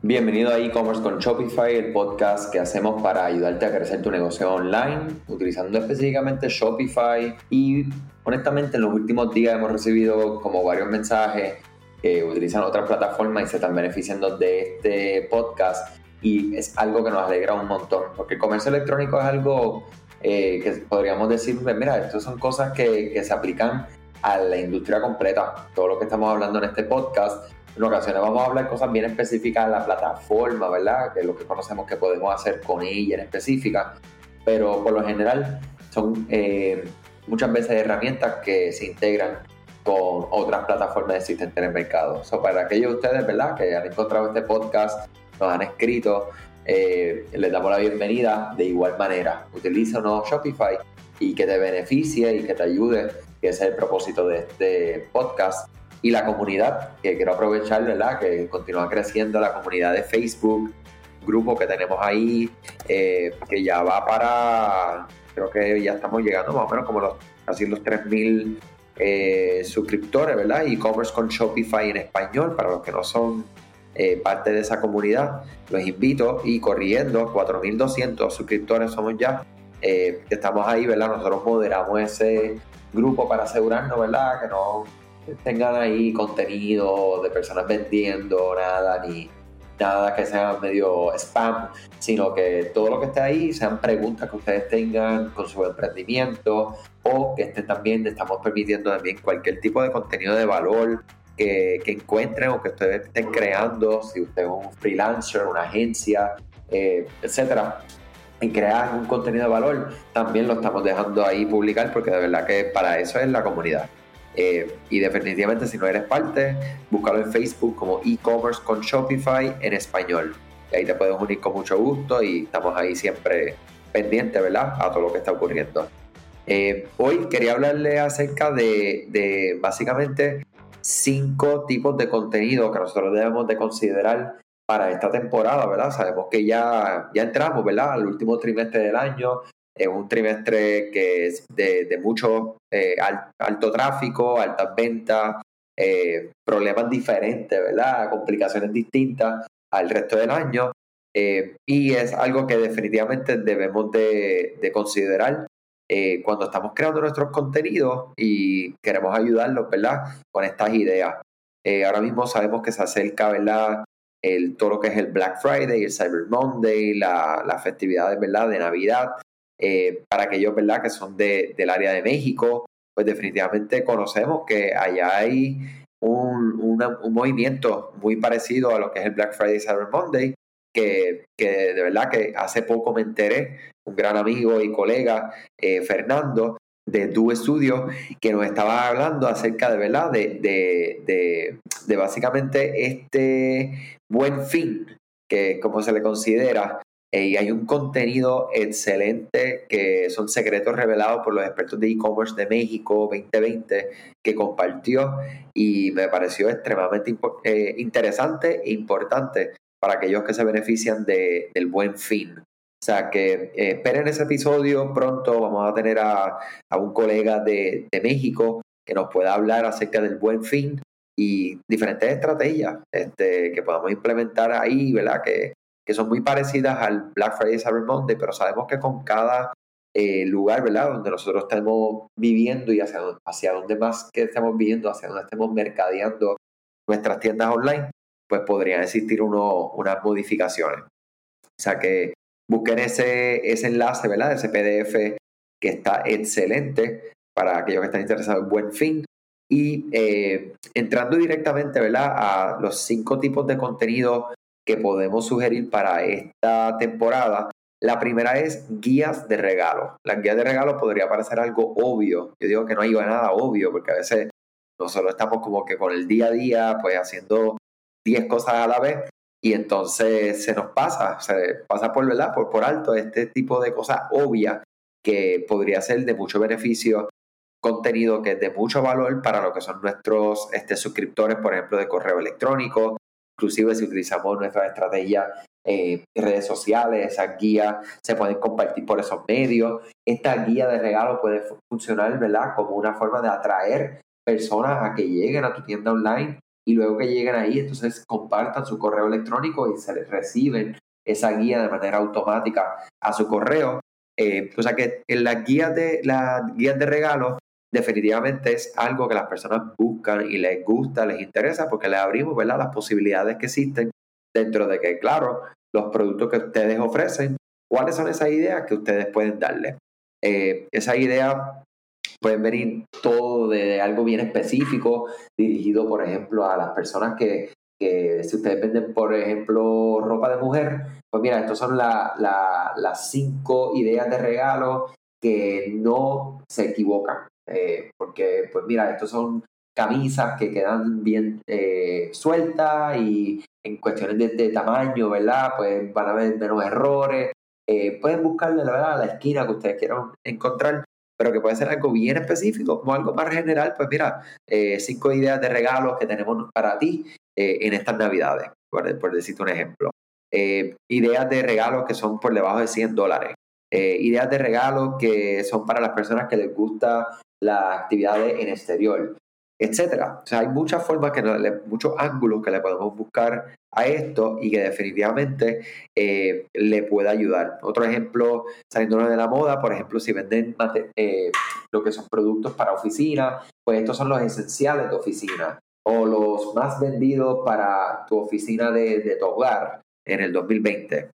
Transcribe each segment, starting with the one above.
Bienvenido a e-commerce con Shopify, el podcast que hacemos para ayudarte a crecer tu negocio online utilizando específicamente Shopify. Y honestamente en los últimos días hemos recibido como varios mensajes que utilizan otras plataformas y se están beneficiando de este podcast. Y es algo que nos alegra un montón porque el comercio electrónico es algo eh, que podríamos decir, pues mira, estas son cosas que, que se aplican a la industria completa, todo lo que estamos hablando en este podcast en ocasiones vamos a hablar cosas bien específicas de la plataforma, ¿verdad? Que es lo que conocemos que podemos hacer con ella en específica, pero por lo general son eh, muchas veces herramientas que se integran con otras plataformas existentes en el mercado. So, para aquellos de ustedes, ¿verdad? Que han encontrado este podcast, nos han escrito, eh, les damos la bienvenida de igual manera. Utiliza uno Shopify y que te beneficie y que te ayude, que es el propósito de este podcast y la comunidad, que quiero aprovechar, ¿verdad? Que continúa creciendo la comunidad de Facebook, grupo que tenemos ahí, eh, que ya va para, creo que ya estamos llegando más o menos como los, casi los 3.000 eh, suscriptores, ¿verdad? E-commerce con Shopify en español, para los que no son eh, parte de esa comunidad, los invito y corriendo, 4.200 suscriptores somos ya, que estamos ahí, ¿verdad? Nosotros moderamos ese grupo para asegurarnos, ¿verdad? Que no tengan ahí contenido de personas vendiendo nada, ni nada que sea medio spam, sino que todo lo que esté ahí sean preguntas que ustedes tengan con su emprendimiento o que estén también, estamos permitiendo también cualquier tipo de contenido de valor que, encuentren o que ustedes estén creando, si usted es un freelancer, una agencia, eh, etcétera, y crear un contenido de valor, también lo estamos dejando ahí publicar porque de verdad que para eso es la comunidad. Eh, y definitivamente si no eres parte, búscalo en Facebook como e-commerce con Shopify en español. Y ahí te puedes unir con mucho gusto y estamos ahí siempre pendientes, ¿verdad? A todo lo que está ocurriendo. Eh, hoy quería hablarle acerca de, de, básicamente cinco tipos de contenido que nosotros debemos de considerar para esta temporada, ¿verdad? Sabemos que ya, ya entramos, ¿verdad? Al último trimestre del año, es un trimestre que es de, mucho eh, alto tráfico, altas ventas, eh, problemas diferentes, ¿verdad? Complicaciones distintas al resto del año. Eh, y es algo que definitivamente debemos de, considerar cuando estamos creando nuestros contenidos y queremos ayudarlos, ¿verdad? Con estas ideas. ahora mismo sabemos que se acerca, ¿verdad? El, todo lo que es el Black Friday, el Cyber Monday, las la festividades, ¿verdad? De Navidad. Eh, para aquellos ¿verdad? que son de, del área de México, pues definitivamente conocemos que allá hay un, un, movimiento muy parecido a lo que es el Black Friday Cyber Monday, que, que, de verdad que hace poco me enteré, un gran amigo y colega, eh, Fernando, de Tu Studio, que nos estaba hablando acerca de verdad de, de, de, de básicamente este buen fin, que como se le considera, y hay un contenido excelente que son secretos revelados por los expertos de e-commerce de México 2020 que compartió y me pareció extremadamente eh, interesante e importante para aquellos que se benefician de, del buen fin. O sea que eh, esperen ese episodio pronto, vamos a tener a, a un colega de, de, México que nos pueda hablar acerca del buen fin y diferentes estrategias este, que podamos implementar ahí, ¿verdad? Que, que son muy parecidas al Black Friday Cyber Monday, pero sabemos que con cada eh, lugar, ¿verdad? Donde nosotros estemos viviendo y hacia, hacia donde más que estemos viviendo, hacia donde estemos mercadeando nuestras tiendas online, pues podrían existir uno, unas modificaciones. O sea que busquen ese, ese enlace, ¿verdad? Ese PDF que está excelente para aquellos que están interesados en buen fin. Y eh, entrando directamente, ¿verdad? A los cinco tipos de contenido que podemos sugerir para esta temporada. La primera es guías de regalo. Las guías de regalo podría parecer algo obvio. Yo digo que no hay nada obvio porque a veces nosotros estamos como que con el día a día, pues haciendo 10 cosas a la vez y entonces se nos pasa, se pasa por, ¿verdad? por, por alto este tipo de cosas obvias que podría ser de mucho beneficio, contenido que es de mucho valor para lo que son nuestros este, suscriptores, por ejemplo, de correo electrónico, inclusive si utilizamos nuestra estrategia en eh, redes sociales, esas guías se pueden compartir por esos medios. Esta guía de regalo puede funcionar, ¿verdad? Como una forma de atraer personas a que lleguen a tu tienda online y luego que lleguen ahí, entonces compartan su correo electrónico y se les reciben esa guía de manera automática a su correo. Eh, o sea que en las guías de, las guías de regalos definitivamente es algo que las personas buscan y les gusta, les interesa, porque les abrimos ¿verdad? las posibilidades que existen dentro de que, claro, los productos que ustedes ofrecen, cuáles son esas ideas que ustedes pueden darle. Eh, esa idea pueden venir todo de algo bien específico, dirigido, por ejemplo, a las personas que, si ustedes venden, por ejemplo, ropa de mujer, pues mira, estas son las cinco ideas de regalo que no se equivocan. Eh, porque, pues mira, estos son camisas que quedan bien eh, sueltas y en cuestiones de, tamaño, ¿verdad? Pues van a haber menos errores. Eh, pueden buscarle, la verdad, a la esquina que ustedes quieran encontrar pero que puede ser algo bien específico o algo más general, pues mira, cinco ideas de regalos que tenemos para ti en estas navidades, por, decirte un ejemplo. Ideas de regalos que son por debajo de 100 dólares. ideas de regalos que son para las personas que les gusta las actividades en exterior etcétera. O sea, hay muchas formas, que muchos ángulos que le podemos buscar a esto y que definitivamente eh, le puede ayudar. Otro ejemplo, saliendo de la moda, por ejemplo, si venden eh, lo que son productos para oficina, pues estos son los esenciales de oficina o los más vendidos para tu oficina de, tu hogar en el 2020.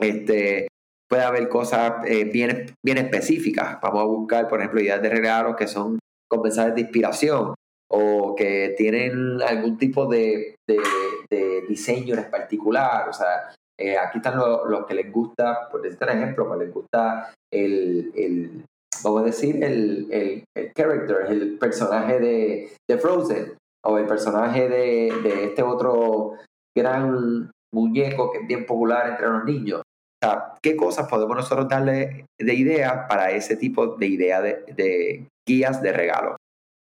Este, puede haber cosas eh, bien, bien específicas. Vamos a buscar, por ejemplo, ideas de regalos que son con de inspiración o que tienen algún tipo de, diseño en particular. O sea, eh, aquí están los, que les gusta, por decirte un ejemplo, pues les gusta el, vamos a decir, el, el, el character, el personaje de, de, Frozen o el personaje de, de este otro gran muñeco que es bien popular entre los niños. Sea, ¿qué cosas podemos nosotros darle de idea para ese tipo de idea de, guías de regalo?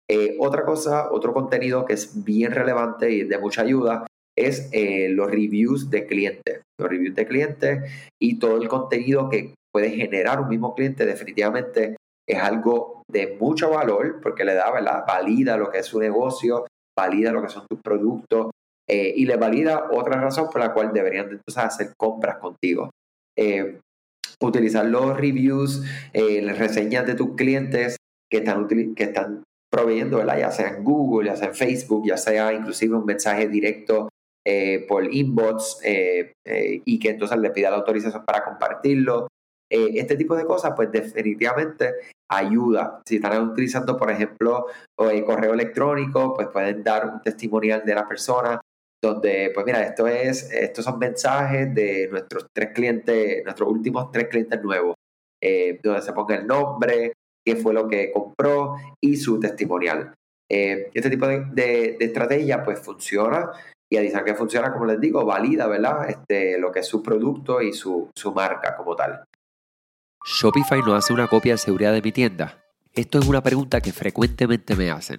Eh, otra cosa, otro contenido que es bien relevante y de mucha ayuda es eh, los reviews de clientes. Los reviews de clientes y todo el contenido que puede generar un mismo cliente definitivamente es algo de mucho valor porque le da, ¿verdad? Valida lo que es su negocio, valida lo que son tus productos eh, y le valida otra razón por la cual deberían entonces hacer compras contigo. Eh, utilizar los reviews, eh, las reseñas de tus clientes que están, que están proveyendo, ya sea en Google, ya sea en Facebook, ya sea inclusive un mensaje directo eh, por inbox y que entonces le pida la autorización para compartirlo. este tipo de cosas, pues definitivamente ayuda. Si están utilizando, por ejemplo, el correo electrónico, pues pueden dar un testimonial de la persona donde, pues mira, esto es, estos son mensajes de nuestros tres clientes, nuestros últimos tres clientes nuevos, eh, donde se ponga el nombre, qué fue lo que compró y su testimonial. Eh, este tipo de, estrategia pues funciona y adicional que funciona, como les digo, valida, ¿verdad? Este, lo que es su producto y su, su marca como tal. ¿Shopify no hace una copia de seguridad de mi tienda? Esto es una pregunta que frecuentemente me hacen.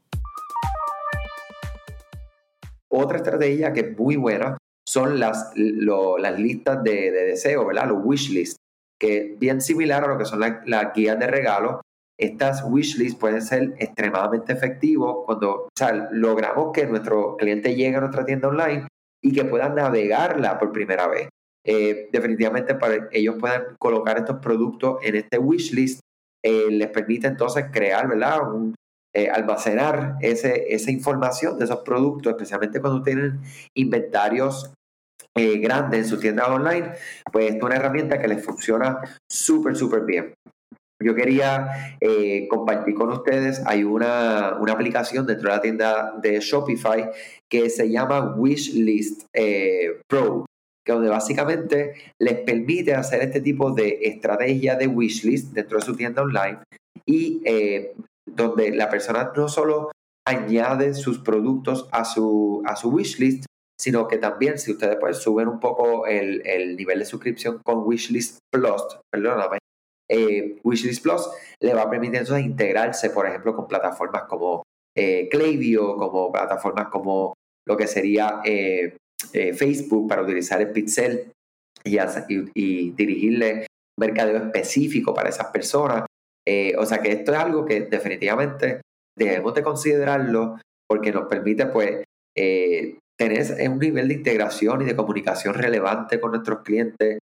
Otra estrategia que es muy buena son las, las listas de, de deseo, ¿verdad? Los wish lists, que bien similar a lo que son las guías de regalo. Estas wish lists pueden ser extremadamente efectivos cuando logramos que nuestro cliente llegue a nuestra tienda online y que puedan navegarla por primera vez. Eh, definitivamente para ellos puedan colocar estos productos en este wish list, eh, les permite entonces crear, ¿verdad? Eh, almacenar ese, esa información de esos productos, especialmente cuando tienen inventarios grandes en su tienda online, pues es una herramienta que les funciona súper, súper bien. Yo quería compartir con ustedes, hay una, una, aplicación dentro de la tienda de Shopify que se llama Wishlist Pro que donde básicamente les permite hacer este tipo de estrategia de wishlist dentro de su tienda online y eh, donde la persona no solo añade sus productos a su, a su wishlist, sino que también si ustedes pues suben un poco el, nivel de suscripción con Wishlist Plus, perdóname, eh, Wishlist Plus le va a permitir integrarse, por ejemplo, con plataformas como eh, Klaviyo, como plataformas como lo que sería eh, eh, Facebook para utilizar el pixel y, y, dirigirle un mercadeo específico para esas personas. Eh, o sea que esto es algo que definitivamente debemos de considerarlo porque nos permite pues eh, tener un nivel de integración y de comunicación relevante con nuestros clientes.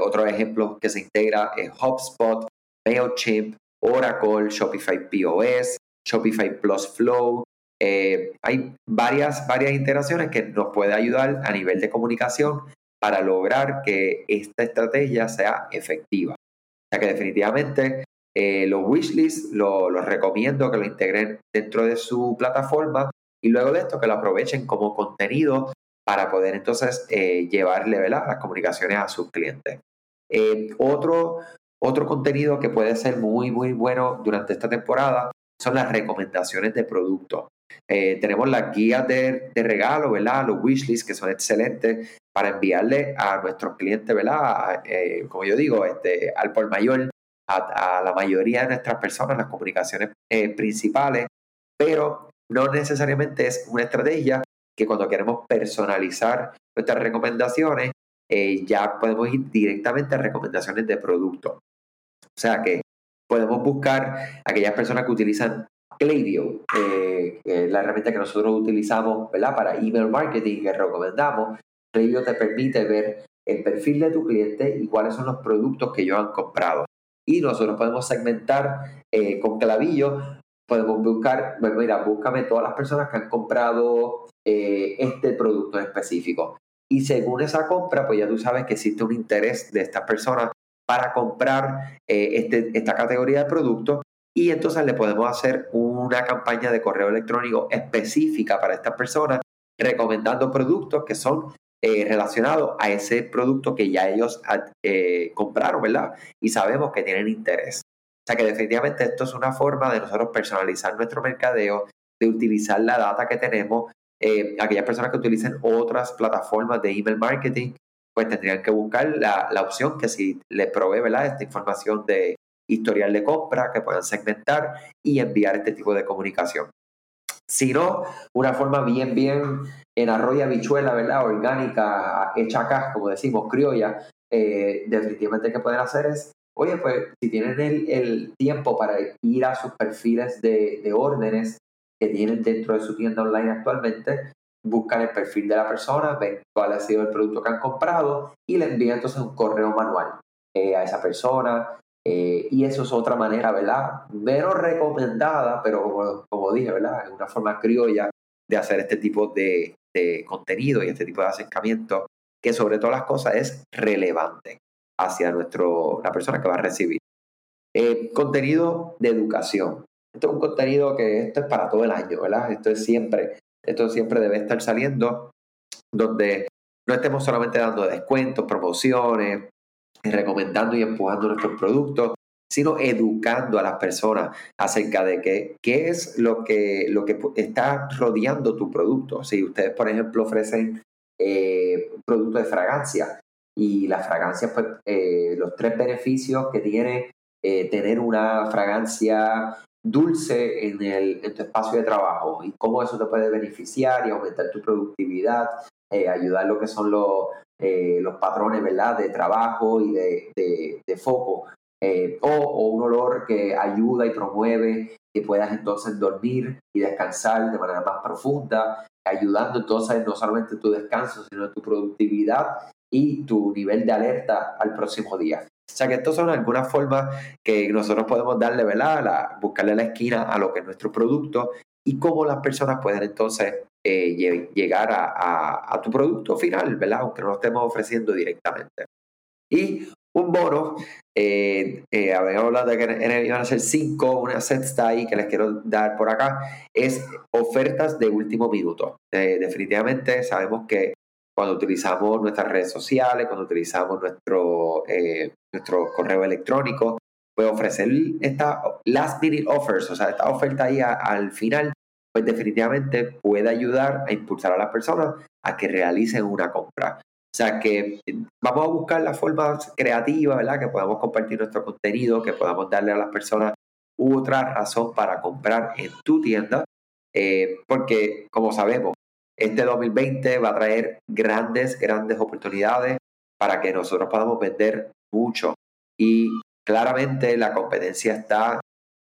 otro ejemplo que se integra es HubSpot, MailChimp, Oracle, Shopify POS, Shopify Plus Flow, eh, hay varias, varias interacciones que nos puede ayudar a nivel de comunicación para lograr que esta estrategia sea efectiva. O sea que definitivamente eh, los wishlists los lo recomiendo que lo integren dentro de su plataforma y luego de esto que lo aprovechen como contenido para poder entonces eh, llevarle las comunicaciones a sus clientes. otro, otro contenido que puede ser muy, muy bueno durante esta temporada son las recomendaciones de productos. Eh, tenemos las guías de, regalo, ¿verdad? Los wishlists que son excelentes para enviarle a nuestros clientes, ¿verdad? Eh, como yo digo, este, al por mayor, a, la mayoría de nuestras personas, las comunicaciones eh, principales, pero no necesariamente es una estrategia que cuando queremos personalizar nuestras recomendaciones, ya podemos ir directamente a recomendaciones de producto. O sea que podemos buscar aquellas personas que utilizan Klaviyo, eh, la herramienta que nosotros utilizamos ¿verdad? para email marketing que recomendamos. Klaviyo te permite ver el perfil de tu cliente y cuáles son los productos que ellos han comprado. Y nosotros podemos segmentar eh, con Clavillo, podemos buscar, bueno, mira, búscame todas las personas que han comprado eh, este producto específico. Y según esa compra, pues ya tú sabes que existe un interés de estas personas para comprar este, esta categoría de productos y entonces le podemos hacer una campaña de correo electrónico específica para estas personas, recomendando productos que son eh, relacionados a ese producto que ya ellos eh, compraron, ¿verdad? Y sabemos que tienen interés. O sea que definitivamente esto es una forma de nosotros personalizar nuestro mercadeo, de utilizar la data que tenemos. Eh, aquellas personas que utilicen otras plataformas de email marketing, pues tendrían que buscar la, la opción que si les provee ¿verdad? esta información de historial de compra que puedan segmentar y enviar este tipo de comunicación. Si no, una forma bien, bien en arroya bichuela, ¿verdad? Orgánica, hecha acá, como decimos, criolla, eh, definitivamente que pueden hacer es, oye, pues si tienen el, tiempo para ir a sus perfiles de, de, órdenes que tienen dentro de su tienda online actualmente, buscan el perfil de la persona, ven cuál ha sido el producto que han comprado y le envían entonces un correo manual eh, a esa persona, eh, y eso es otra manera, ¿verdad? Menos recomendada, pero como, dije, ¿verdad? Es una forma criolla de hacer este tipo de, contenido y este tipo de acercamiento que sobre todas las cosas es relevante hacia nuestro, la persona que va a recibir. Eh, contenido de educación. Esto es un contenido que esto es para todo el año, ¿verdad? Esto es siempre, esto siempre debe estar saliendo donde no estemos solamente dando descuentos, promociones, recomendando y empujando nuestros productos, sino educando a las personas acerca de qué, qué es lo que, lo que está rodeando tu producto. Si ustedes, por ejemplo, ofrecen eh, productos de fragancia y las fragancias, pues eh, los tres beneficios que tiene eh, tener una fragancia dulce en, el, en tu espacio de trabajo y cómo eso te puede beneficiar y aumentar tu productividad, eh, ayudar lo que son los, eh, los patrones, ¿verdad? De trabajo y de, de, foco. Eh, o, un olor que ayuda y promueve que puedas entonces dormir y descansar de manera más profunda, ayudando entonces no solamente tu descanso, sino tu productividad y tu nivel de alerta al próximo día. O sea que estas son algunas formas que nosotros podemos darle, ¿verdad? La, buscarle la esquina a lo que es nuestro producto y cómo las personas pueden entonces eh, llegar a, tu producto final, ¿verdad? Aunque no lo estemos ofreciendo directamente. Y un bono, eh, eh, habíamos hablado de que iban a ser cinco, una está ahí que les quiero dar por acá, es ofertas de último minuto. definitivamente sabemos que cuando utilizamos nuestras redes sociales, cuando utilizamos nuestro, eh, nuestro correo electrónico, pues ofrecer esta last minute offers, o sea, esta oferta ahí al final, pues definitivamente puede ayudar a impulsar a las personas a que realicen una compra. O sea que vamos a buscar la forma creativa, ¿verdad? Que podamos compartir nuestro contenido, que podamos darle a las personas otra razón para comprar en tu tienda, eh, porque como sabemos, este 2020 va a traer grandes, grandes oportunidades para que nosotros podamos vender mucho. Y claramente la competencia está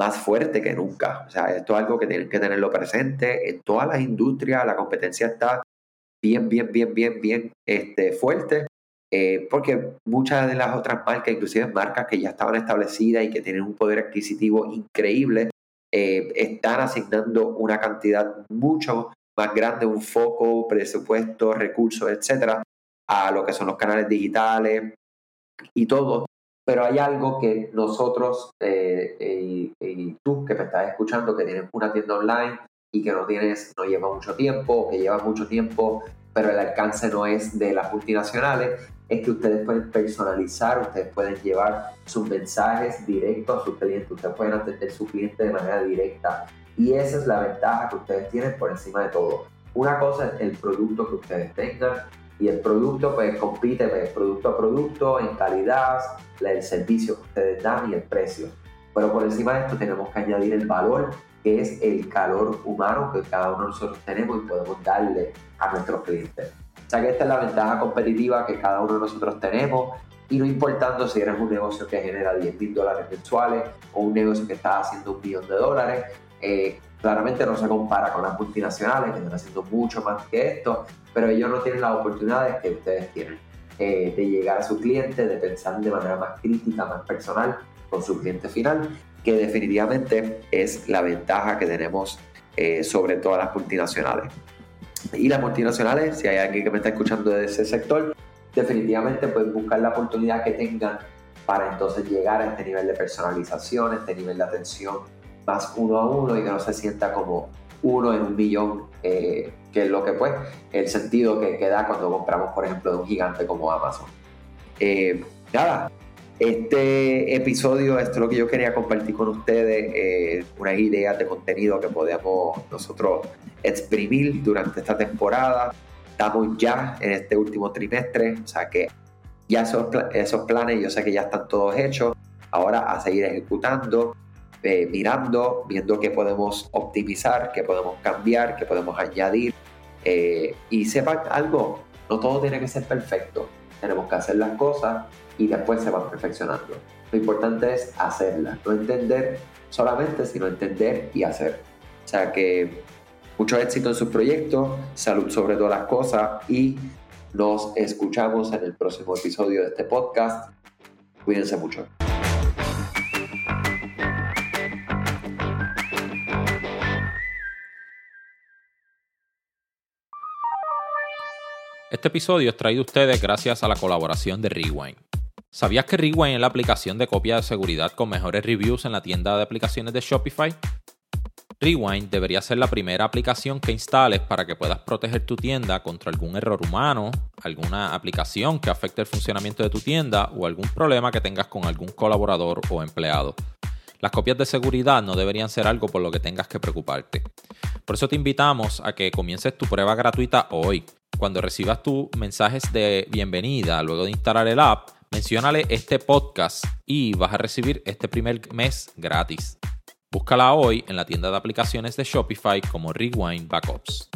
más fuerte que nunca. O sea, esto es algo que tienen que tenerlo presente. En todas las industrias la competencia está bien, bien, bien, bien, bien este, fuerte. Eh, porque muchas de las otras marcas, inclusive marcas que ya estaban establecidas y que tienen un poder adquisitivo increíble, eh, están asignando una cantidad mucho más grande, un foco, presupuesto, recursos, etcétera, a lo que son los canales digitales y todo. Pero hay algo que nosotros eh, y, tú que me estás escuchando, que tienes una tienda online y que no tienes, no lleva mucho tiempo, que lleva mucho tiempo, pero el alcance no es de las multinacionales, es que ustedes pueden personalizar, ustedes pueden llevar sus mensajes directos a sus clientes, ustedes pueden atender a su cliente de manera directa. Y esa es la ventaja que ustedes tienen por encima de todo. Una cosa es el producto que ustedes tengan y el producto pues compite pues, producto a producto en calidad, el servicio que ustedes dan y el precio. Pero por encima de esto tenemos que añadir el valor que es el calor humano que cada uno de nosotros tenemos y podemos darle a nuestros clientes. O sea que esta es la ventaja competitiva que cada uno de nosotros tenemos y no importando si eres un negocio que genera 10 mil dólares mensuales o un negocio que está haciendo un millón de dólares, eh, claramente no se compara con las multinacionales que están haciendo mucho más que esto, pero ellos no tienen las oportunidades que ustedes tienen eh, de llegar a su cliente, de pensar de manera más crítica, más personal con su cliente final, que definitivamente es la ventaja que tenemos eh, sobre todas las multinacionales. Y las multinacionales, si hay alguien que me está escuchando de ese sector, definitivamente pueden buscar la oportunidad que tengan para entonces llegar a este nivel de personalización, este nivel de atención más uno a uno y que no se sienta como uno en un millón, eh, que es lo que pues, el sentido que, que, da cuando compramos, por ejemplo, de un gigante como Amazon. Eh, nada, este episodio, esto es lo que yo quería compartir con ustedes, eh, unas ideas de contenido que podemos nosotros exprimir durante esta temporada. Estamos ya en este último trimestre, o sea que ya esos, esos planes yo sé que ya están todos hechos. Ahora a seguir ejecutando eh, mirando, viendo qué podemos optimizar, qué podemos cambiar, qué podemos añadir. Eh, y sepan algo, no todo tiene que ser perfecto. Tenemos que hacer las cosas y después se van perfeccionando. Lo importante es hacerlas, no entender solamente, sino entender y hacer. O sea que mucho éxito en sus proyectos, salud sobre todas las cosas y nos escuchamos en el próximo episodio de este podcast. Cuídense mucho. Este episodio es traído a ustedes gracias a la colaboración de Rewind. ¿Sabías que Rewind es la aplicación de copia de seguridad con mejores reviews en la tienda de aplicaciones de Shopify? Rewind debería ser la primera aplicación que instales para que puedas proteger tu tienda contra algún error humano, alguna aplicación que afecte el funcionamiento de tu tienda o algún problema que tengas con algún colaborador o empleado. Las copias de seguridad no deberían ser algo por lo que tengas que preocuparte. Por eso te invitamos a que comiences tu prueba gratuita hoy cuando recibas tus mensajes de bienvenida luego de instalar el app, menciónale este podcast y vas a recibir este primer mes gratis. Búscala hoy en la tienda de aplicaciones de Shopify como Rewind Backups.